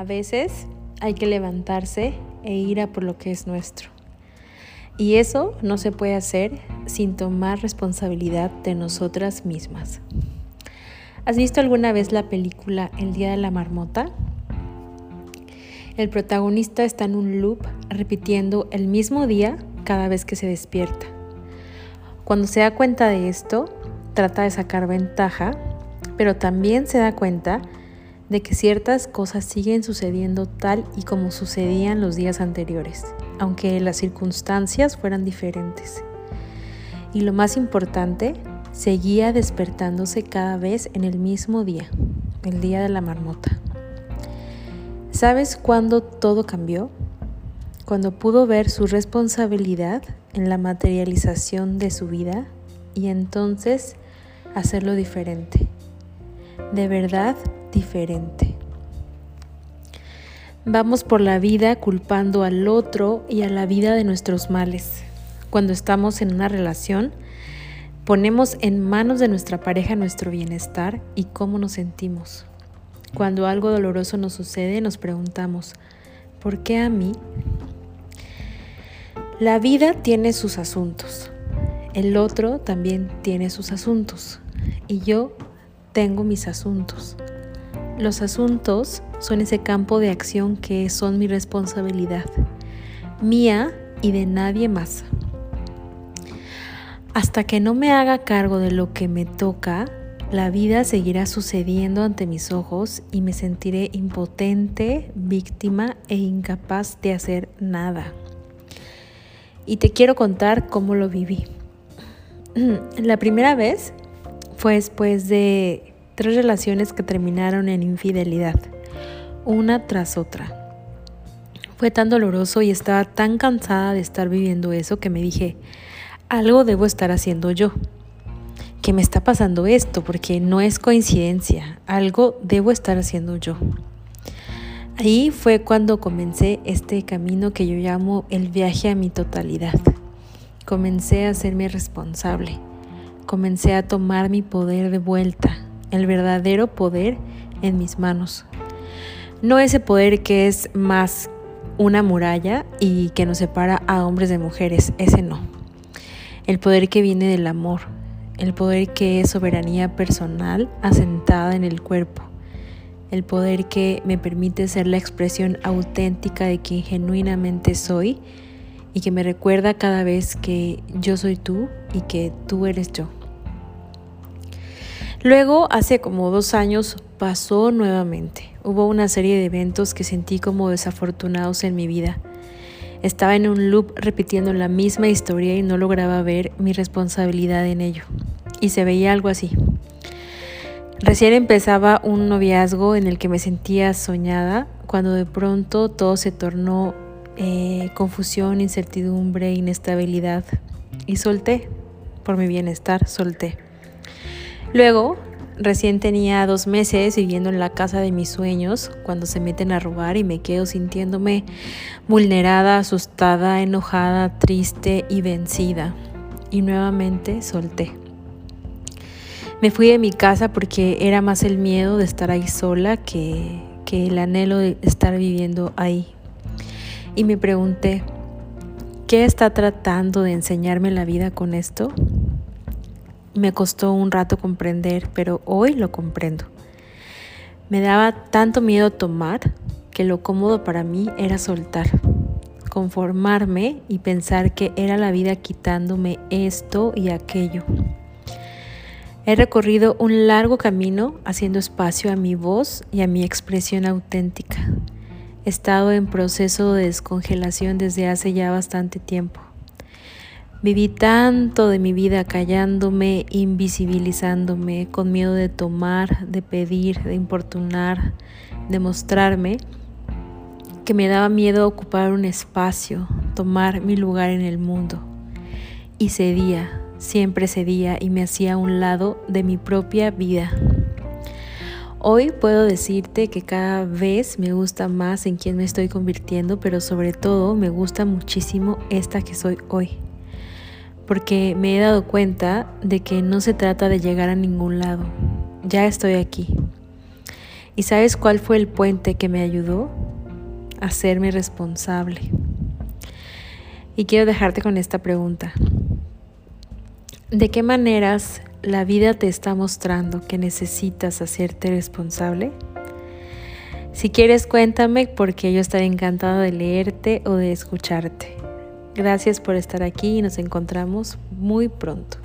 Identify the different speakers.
Speaker 1: A veces hay que levantarse e ir a por lo que es nuestro. Y eso no se puede hacer sin tomar responsabilidad de nosotras mismas. ¿Has visto alguna vez la película El Día de la Marmota? El protagonista está en un loop repitiendo el mismo día cada vez que se despierta. Cuando se da cuenta de esto, trata de sacar ventaja, pero también se da cuenta de que ciertas cosas siguen sucediendo tal y como sucedían los días anteriores, aunque las circunstancias fueran diferentes. Y lo más importante, seguía despertándose cada vez en el mismo día, el día de la marmota. ¿Sabes cuándo todo cambió? Cuando pudo ver su responsabilidad en la materialización de su vida y entonces hacerlo diferente. De verdad diferente. Vamos por la vida culpando al otro y a la vida de nuestros males. Cuando estamos en una relación, ponemos en manos de nuestra pareja nuestro bienestar y cómo nos sentimos. Cuando algo doloroso nos sucede, nos preguntamos, ¿por qué a mí? La vida tiene sus asuntos, el otro también tiene sus asuntos y yo tengo mis asuntos. Los asuntos son ese campo de acción que son mi responsabilidad, mía y de nadie más. Hasta que no me haga cargo de lo que me toca, la vida seguirá sucediendo ante mis ojos y me sentiré impotente, víctima e incapaz de hacer nada. Y te quiero contar cómo lo viví. La primera vez fue después de tres relaciones que terminaron en infidelidad, una tras otra. Fue tan doloroso y estaba tan cansada de estar viviendo eso que me dije, algo debo estar haciendo yo que me está pasando esto, porque no es coincidencia, algo debo estar haciendo yo. Ahí fue cuando comencé este camino que yo llamo el viaje a mi totalidad. Comencé a hacerme responsable, comencé a tomar mi poder de vuelta, el verdadero poder en mis manos. No ese poder que es más una muralla y que nos separa a hombres de mujeres, ese no. El poder que viene del amor, el poder que es soberanía personal asentada en el cuerpo, el poder que me permite ser la expresión auténtica de quien genuinamente soy y que me recuerda cada vez que yo soy tú y que tú eres yo. Luego, hace como dos años, pasó nuevamente. Hubo una serie de eventos que sentí como desafortunados en mi vida. Estaba en un loop repitiendo la misma historia y no lograba ver mi responsabilidad en ello y se veía algo así. Recién empezaba un noviazgo en el que me sentía soñada cuando de pronto todo se tornó eh, confusión, incertidumbre, inestabilidad y solté, por mi bienestar, solté. Luego, recién tenía dos meses viviendo en la casa de mis sueños cuando se meten a robar y me quedo sintiéndome vulnerada, asustada, enojada, triste y vencida. Y nuevamente solté. Me fui de mi casa porque era más el miedo de estar ahí sola que, que el anhelo de estar viviendo ahí. Y me pregunté, ¿qué está tratando de enseñarme la vida con esto? Me costó un rato comprender, pero hoy lo comprendo. Me daba tanto miedo tomar que lo cómodo para mí era soltar, conformarme y pensar que era la vida quitándome esto y aquello. He recorrido un largo camino haciendo espacio a mi voz y a mi expresión auténtica. He estado en proceso de descongelación desde hace ya bastante tiempo. Viví tanto de mi vida callándome, invisibilizándome, con miedo de tomar, de pedir, de importunar, de mostrarme, que me daba miedo ocupar un espacio, tomar mi lugar en el mundo. Y cedía, siempre cedía y me hacía a un lado de mi propia vida. Hoy puedo decirte que cada vez me gusta más en quién me estoy convirtiendo, pero sobre todo me gusta muchísimo esta que soy hoy. Porque me he dado cuenta de que no se trata de llegar a ningún lado. Ya estoy aquí. ¿Y sabes cuál fue el puente que me ayudó? Hacerme responsable. Y quiero dejarte con esta pregunta. ¿De qué maneras la vida te está mostrando que necesitas hacerte responsable? Si quieres, cuéntame porque yo estaré encantada de leerte o de escucharte. Gracias por estar aquí y nos encontramos muy pronto.